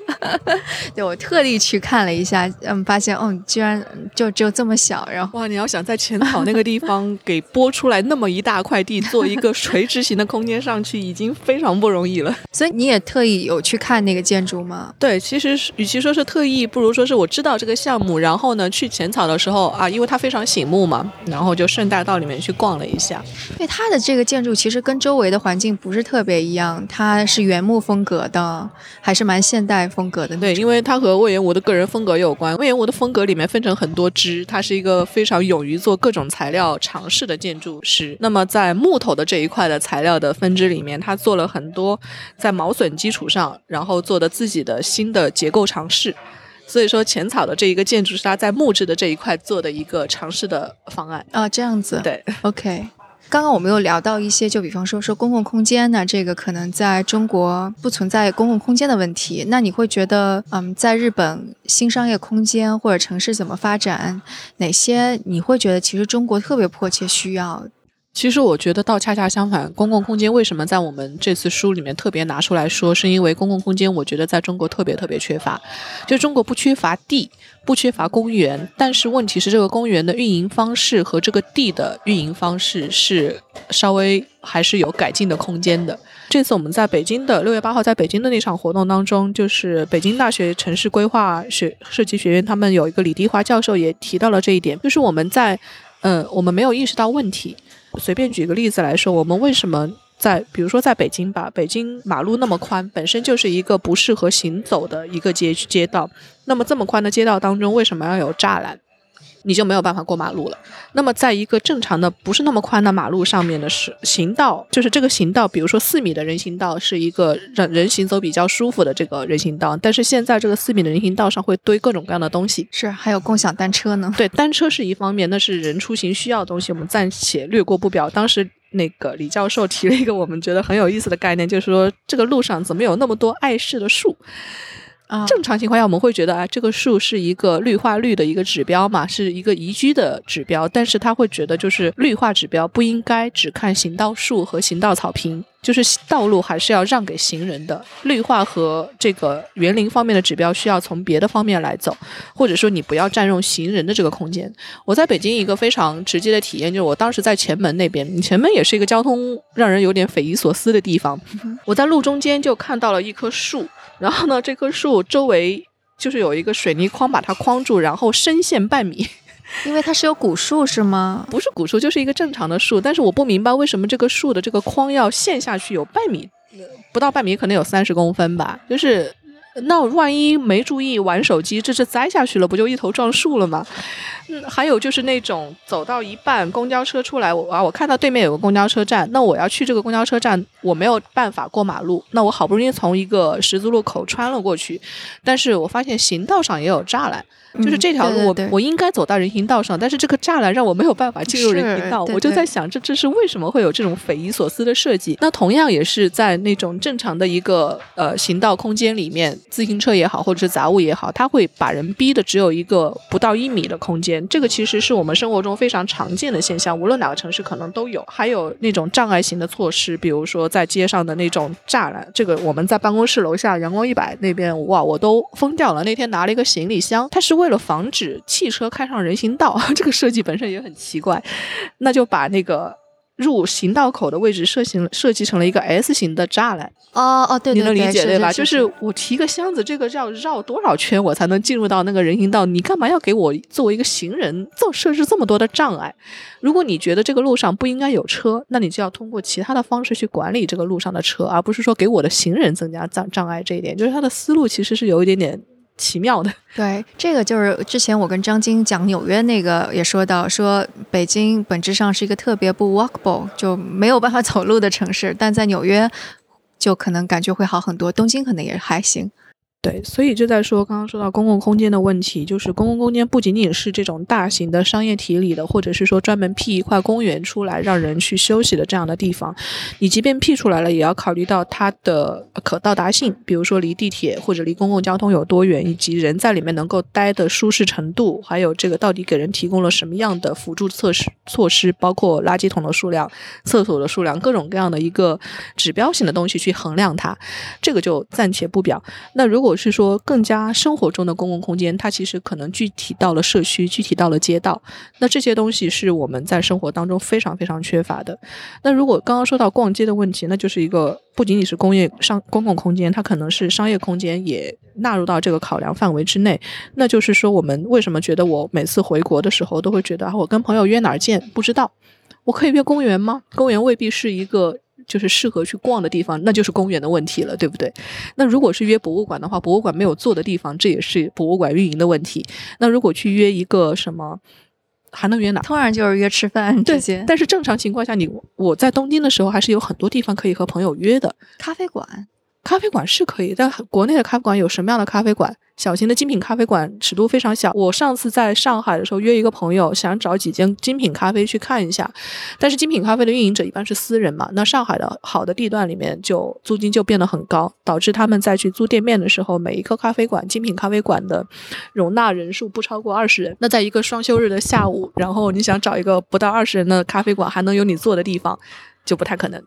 对，我特地去看了一下，嗯，发现嗯，居然就只有这么小。然后哇，你要想在浅草那个地方 给拨出来那么一大块地做一个垂直型的空间上去，已经非常不容易了。所以你也特意有去看那个建筑吗？对，其实与其说是特意，不如说是我知道这个项目，然后呢去浅草的时候啊。因为它非常醒目嘛，然后就顺带到里面去逛了一下。因为它的这个建筑其实跟周围的环境不是特别一样，它是原木风格的，还是蛮现代风格的。对，因为它和魏延武的个人风格有关。魏延武的风格里面分成很多支，他是一个非常勇于做各种材料尝试的建筑师。那么在木头的这一块的材料的分支里面，他做了很多在毛笋基础上，然后做的自己的新的结构尝试。所以说，浅草的这一个建筑是他在木质的这一块做的一个尝试的方案啊，这样子。对，OK。刚刚我们有聊到一些，就比方说说公共空间呢，这个可能在中国不存在公共空间的问题。那你会觉得，嗯，在日本新商业空间或者城市怎么发展？哪些你会觉得其实中国特别迫切需要？其实我觉得倒恰恰相反，公共空间为什么在我们这次书里面特别拿出来说，是因为公共空间我觉得在中国特别特别缺乏。就中国不缺乏地，不缺乏公园，但是问题是这个公园的运营方式和这个地的运营方式是稍微还是有改进的空间的。这次我们在北京的六月八号在北京的那场活动当中，就是北京大学城市规划学设计学院，他们有一个李迪华教授也提到了这一点，就是我们在嗯，我们没有意识到问题。随便举个例子来说，我们为什么在比如说在北京吧，北京马路那么宽，本身就是一个不适合行走的一个街街道。那么这么宽的街道当中，为什么要有栅栏？你就没有办法过马路了。那么在一个正常的不是那么宽的马路上面的是行道，就是这个行道，比如说四米的人行道是一个让人行走比较舒服的这个人行道，但是现在这个四米的人行道上会堆各种各样的东西，是还有共享单车呢。对，单车是一方面，那是人出行需要的东西，我们暂且略过不表。当时那个李教授提了一个我们觉得很有意思的概念，就是说这个路上怎么有那么多碍事的树？正常情况下，我们会觉得啊，这个树是一个绿化率的一个指标嘛，是一个宜居的指标。但是他会觉得，就是绿化指标不应该只看行道树和行道草坪，就是道路还是要让给行人的。绿化和这个园林方面的指标需要从别的方面来走，或者说你不要占用行人的这个空间。我在北京一个非常直接的体验就是，我当时在前门那边，前门也是一个交通让人有点匪夷所思的地方。我在路中间就看到了一棵树。然后呢，这棵树周围就是有一个水泥框把它框住，然后深陷半米。因为它是有古树是吗？不是古树，就是一个正常的树。但是我不明白为什么这个树的这个框要陷下去有半米，不到半米，可能有三十公分吧。就是那万一没注意玩手机，这是栽下去了，不就一头撞树了吗？嗯，还有就是那种走到一半，公交车出来，我啊，我看到对面有个公交车站，那我要去这个公交车站，我没有办法过马路，那我好不容易从一个十字路口穿了过去，但是我发现行道上也有栅栏。就是这条路，我我应该走到人行道上，但是这个栅栏让我没有办法进入人行道。我就在想，这这是为什么会有这种匪夷所思的设计？那同样也是在那种正常的一个呃行道空间里面，自行车也好，或者是杂物也好，它会把人逼的只有一个不到一米的空间。这个其实是我们生活中非常常见的现象，无论哪个城市可能都有。还有那种障碍型的措施，比如说在街上的那种栅栏。这个我们在办公室楼下阳光一百那边，哇，我都疯掉了。那天拿了一个行李箱，它是为为了防止汽车开上人行道，这个设计本身也很奇怪，那就把那个入行道口的位置设行设计成了一个 S 型的栅栏。哦哦，对，你能理解对吧？就是是我提个箱子，这个要绕多少圈我才能进入到那个人行道？你干嘛要给我作为一个行人造设置这么多的障碍？如果你觉得这个路上不应该有车，那你就要通过其他的方式去管理这个路上的车，而不是说给我的行人增加障障碍。这一点就是他的思路其实是有一点点。奇妙的，对，这个就是之前我跟张晶讲纽约那个也说到，说北京本质上是一个特别不 walkable 就没有办法走路的城市，但在纽约就可能感觉会好很多，东京可能也还行。对，所以就在说，刚刚说到公共空间的问题，就是公共空间不仅仅是这种大型的商业体里的，或者是说专门辟一块公园出来让人去休息的这样的地方，你即便辟出来了，也要考虑到它的可到达性，比如说离地铁或者离公共交通有多远，以及人在里面能够待的舒适程度，还有这个到底给人提供了什么样的辅助措施措施，包括垃圾桶的数量、厕所的数量，各种各样的一个指标性的东西去衡量它，这个就暂且不表。那如果是说更加生活中的公共空间，它其实可能具体到了社区，具体到了街道。那这些东西是我们在生活当中非常非常缺乏的。那如果刚刚说到逛街的问题，那就是一个不仅仅是工业商公共空间，它可能是商业空间也纳入到这个考量范围之内。那就是说，我们为什么觉得我每次回国的时候都会觉得啊，我跟朋友约哪儿见？不知道，我可以约公园吗？公园未必是一个。就是适合去逛的地方，那就是公园的问题了，对不对？那如果是约博物馆的话，博物馆没有坐的地方，这也是博物馆运营的问题。那如果去约一个什么，还能约哪？当然就是约吃饭这些。但是正常情况下，你我在东京的时候，还是有很多地方可以和朋友约的。咖啡馆。咖啡馆是可以，但国内的咖啡馆有什么样的咖啡馆？小型的精品咖啡馆尺度非常小。我上次在上海的时候约一个朋友，想找几间精品咖啡去看一下，但是精品咖啡的运营者一般是私人嘛，那上海的好的地段里面就租金就变得很高，导致他们在去租店面的时候，每一个咖啡馆精品咖啡馆的容纳人数不超过二十人。那在一个双休日的下午，然后你想找一个不到二十人的咖啡馆，还能有你坐的地方，就不太可能。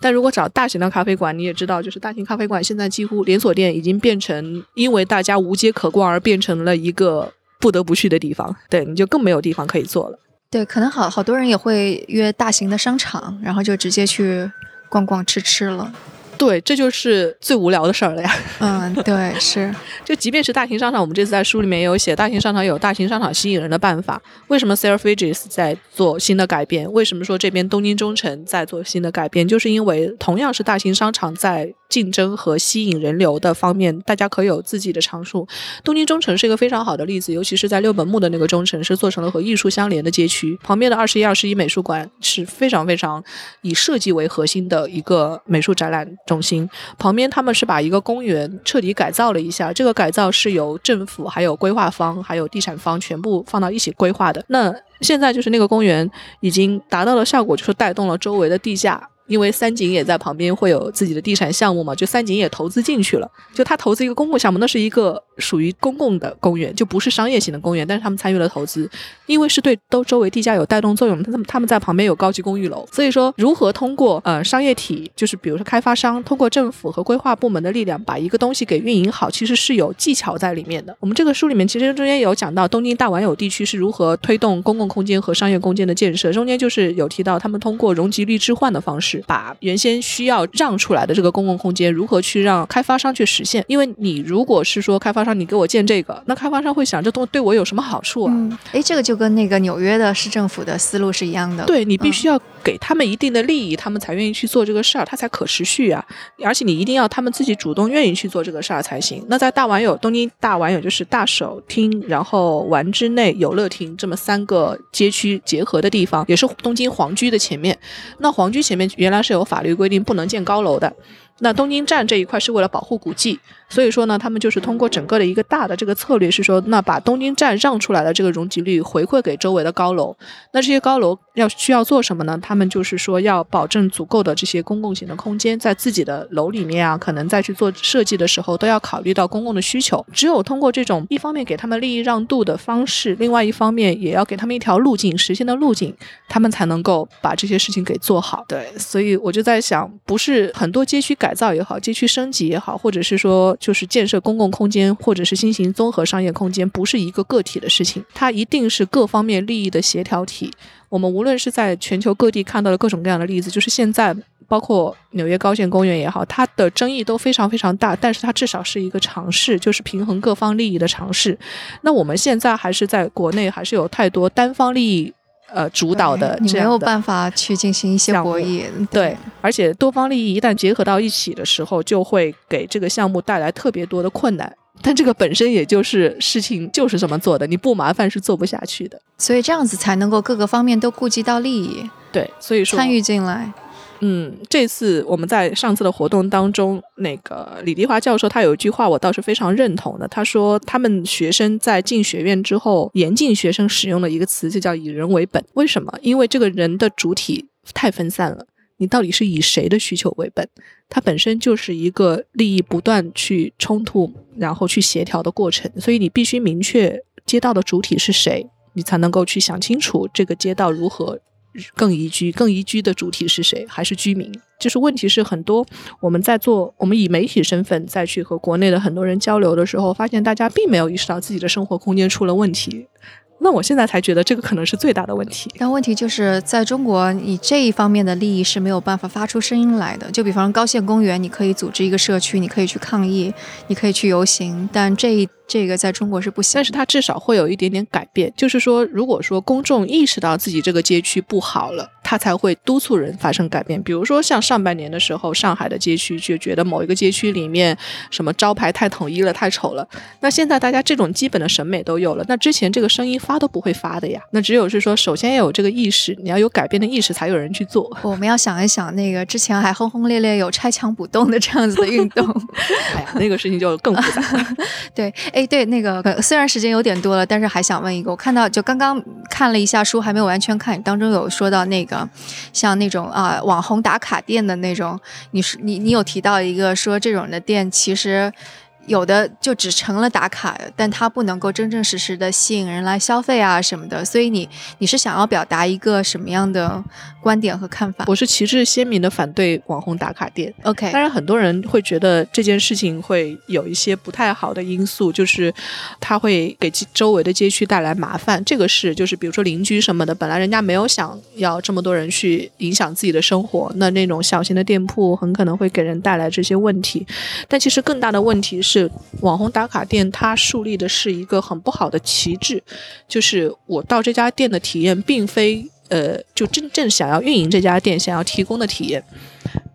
但如果找大型的咖啡馆，你也知道，就是大型咖啡馆现在几乎连锁店已经变成，因为大家无街可逛而变成了一个不得不去的地方。对，你就更没有地方可以坐了。对，可能好好多人也会约大型的商场，然后就直接去逛逛吃吃了。对，这就是最无聊的事儿了呀。嗯，对，是。就即便是大型商场，我们这次在书里面也有写，大型商场有大型商场吸引人的办法。为什么 Selfridges 在做新的改变？为什么说这边东京中城在做新的改变？就是因为同样是大型商场在。竞争和吸引人流的方面，大家可有自己的长处。东京中城是一个非常好的例子，尤其是在六本木的那个中城，是做成了和艺术相连的街区。旁边的二十一、二十一美术馆是非常非常以设计为核心的一个美术展览中心。旁边他们是把一个公园彻底改造了一下，这个改造是由政府、还有规划方、还有地产方全部放到一起规划的。那现在就是那个公园已经达到了效果，就是带动了周围的地价。因为三井也在旁边会有自己的地产项目嘛，就三井也投资进去了。就他投资一个公共项目，那是一个属于公共的公园，就不是商业型的公园，但是他们参与了投资，因为是对都周围地价有带动作用。他们他们在旁边有高级公寓楼，所以说如何通过呃商业体，就是比如说开发商，通过政府和规划部门的力量，把一个东西给运营好，其实是有技巧在里面的。我们这个书里面其实中间有讲到东京大丸有地区是如何推动公共空间和商业空间的建设，中间就是有提到他们通过容积率置换的方式，把原先需要让出来的这个公共空间，如何去让开发商去实现？因为你如果是说开发商，你给我建这个，那开发商会想，这东西对我有什么好处啊？哎，这个就跟那个纽约的市政府的思路是一样的。对你必须要给他们一定的利益，他们才愿意去做这个事儿，它才可持续啊。而且你一定要他们自己主动愿意去做这个事儿才行。那在大丸有东京大丸有就是大手厅，然后丸之内有乐厅这么三个街区结合的地方，也是东京皇居的前面。那皇居前面原来是有法律规定不能建高楼的。那东京站这一块是为了保护古迹。所以说呢，他们就是通过整个的一个大的这个策略，是说，那把东京站让出来的这个容积率回馈给周围的高楼。那这些高楼要需要做什么呢？他们就是说要保证足够的这些公共型的空间，在自己的楼里面啊，可能再去做设计的时候，都要考虑到公共的需求。只有通过这种一方面给他们利益让渡的方式，另外一方面也要给他们一条路径实现的路径，他们才能够把这些事情给做好。对，所以我就在想，不是很多街区改改造也好，街区升级也好，或者是说。就是建设公共空间，或者是新型综合商业空间，不是一个个体的事情，它一定是各方面利益的协调体。我们无论是在全球各地看到的各种各样的例子，就是现在包括纽约高线公园也好，它的争议都非常非常大，但是它至少是一个尝试，就是平衡各方利益的尝试。那我们现在还是在国内，还是有太多单方利益。呃，主导的你没有办法去进行一些博弈，对，而且多方利益一旦结合到一起的时候，就会给这个项目带来特别多的困难。但这个本身也就是事情就是这么做的，你不麻烦是做不下去的。所以这样子才能够各个方面都顾及到利益，对，所以说参与进来。嗯，这次我们在上次的活动当中，那个李丽华教授他有一句话，我倒是非常认同的。他说，他们学生在进学院之后，严禁学生使用的一个词就叫以人为本。为什么？因为这个人的主体太分散了，你到底是以谁的需求为本？它本身就是一个利益不断去冲突，然后去协调的过程。所以你必须明确街道的主体是谁，你才能够去想清楚这个街道如何。更宜居，更宜居的主体是谁？还是居民？就是问题是很多。我们在做，我们以媒体身份再去和国内的很多人交流的时候，发现大家并没有意识到自己的生活空间出了问题。那我现在才觉得这个可能是最大的问题。但问题就是在中国，你这一方面的利益是没有办法发出声音来的。就比方高县公园，你可以组织一个社区，你可以去抗议，你可以去游行，但这一这个在中国是不行。但是它至少会有一点点改变，就是说，如果说公众意识到自己这个街区不好了，他才会督促人发生改变。比如说像上半年的时候，上海的街区就觉得某一个街区里面什么招牌太统一了，太丑了。那现在大家这种基本的审美都有了，那之前这个声音发都不会发的呀。那只有是说，首先要有这个意识，你要有改变的意识，才有人去做。我们要想一想，那个之前还轰轰烈烈有拆墙补洞的这样子的运动，哎呀，那个事情就更复杂。对，哎，对，那个虽然时间有点多了，但是还想问一个，我看到就刚刚看了一下书，还没有完全看，当中有说到那个像那种啊网红打卡店的那种，你是你你有提到一个说这种的店其实。有的就只成了打卡，但它不能够真正实实的吸引人来消费啊什么的。所以你你是想要表达一个什么样的观点和看法？我是旗帜鲜明的反对网红打卡店。OK，当然很多人会觉得这件事情会有一些不太好的因素，就是它会给周围的街区带来麻烦。这个是就是比如说邻居什么的，本来人家没有想要这么多人去影响自己的生活，那那种小型的店铺很可能会给人带来这些问题。但其实更大的问题是。网红打卡店，它树立的是一个很不好的旗帜，就是我到这家店的体验，并非呃，就真正想要运营这家店想要提供的体验。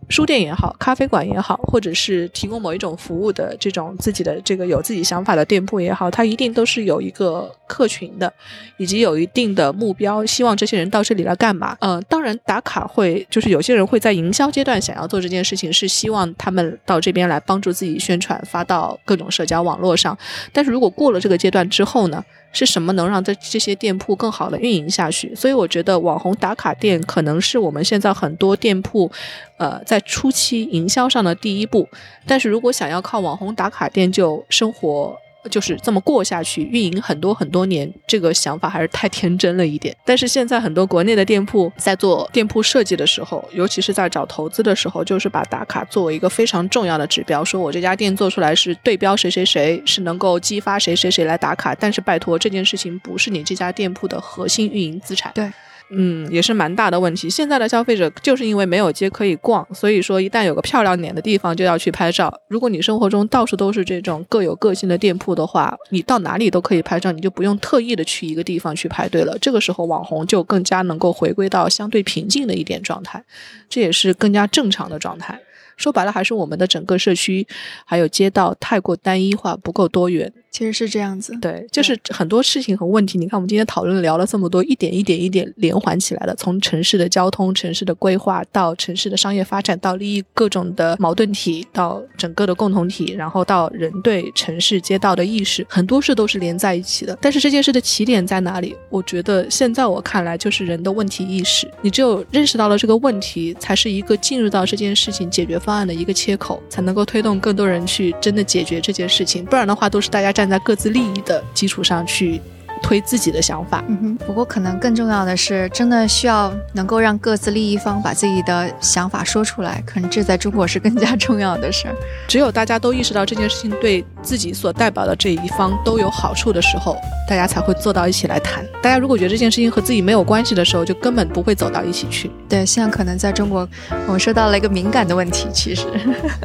书店也好，咖啡馆也好，或者是提供某一种服务的这种自己的这个有自己想法的店铺也好，它一定都是有一个客群的，以及有一定的目标，希望这些人到这里来干嘛？嗯，当然打卡会，就是有些人会在营销阶段想要做这件事情，是希望他们到这边来帮助自己宣传，发到各种社交网络上。但是如果过了这个阶段之后呢？是什么能让这这些店铺更好的运营下去？所以我觉得网红打卡店可能是我们现在很多店铺，呃，在初期营销上的第一步。但是如果想要靠网红打卡店就生活，就是这么过下去，运营很多很多年，这个想法还是太天真了一点。但是现在很多国内的店铺在做店铺设计的时候，尤其是在找投资的时候，就是把打卡作为一个非常重要的指标，说我这家店做出来是对标谁谁谁，是能够激发谁谁谁来打卡。但是拜托，这件事情不是你这家店铺的核心运营资产。对。嗯，也是蛮大的问题。现在的消费者就是因为没有街可以逛，所以说一旦有个漂亮点的地方就要去拍照。如果你生活中到处都是这种各有个性的店铺的话，你到哪里都可以拍照，你就不用特意的去一个地方去排队了。这个时候网红就更加能够回归到相对平静的一点状态，这也是更加正常的状态。说白了，还是我们的整个社区还有街道太过单一化，不够多元。其实是这样子，对，就是很多事情和问题。你看，我们今天讨论聊了这么多，一点一点一点连环起来的。从城市的交通、城市的规划，到城市的商业发展，到利益各种的矛盾体，到整个的共同体，然后到人对城市街道的意识，很多事都是连在一起的。但是这件事的起点在哪里？我觉得现在我看来就是人的问题意识。你只有认识到了这个问题，才是一个进入到这件事情解决方案的一个切口，才能够推动更多人去真的解决这件事情。不然的话，都是大家站。站在各自利益的基础上去。推自己的想法，嗯哼。不过可能更重要的是，真的需要能够让各自利益方把自己的想法说出来，可能这在中国是更加重要的事儿。只有大家都意识到这件事情对自己所代表的这一方都有好处的时候，大家才会坐到一起来谈。大家如果觉得这件事情和自己没有关系的时候，就根本不会走到一起去。对，现在可能在中国，我们说到了一个敏感的问题，其实，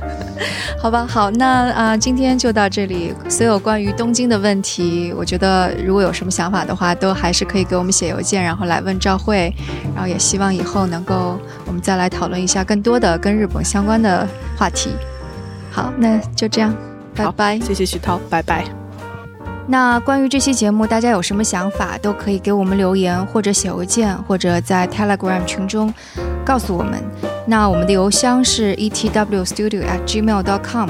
好吧，好，那啊，今天就到这里。所有关于东京的问题，我觉得如果有什么。想法的话，都还是可以给我们写邮件，然后来问赵慧，然后也希望以后能够我们再来讨论一下更多的跟日本相关的话题。好，那就这样，拜拜。谢谢徐涛，拜拜。那关于这期节目，大家有什么想法，都可以给我们留言，或者写邮件，或者在 Telegram 群中告诉我们。那我们的邮箱是 etwstudio@gmail.com。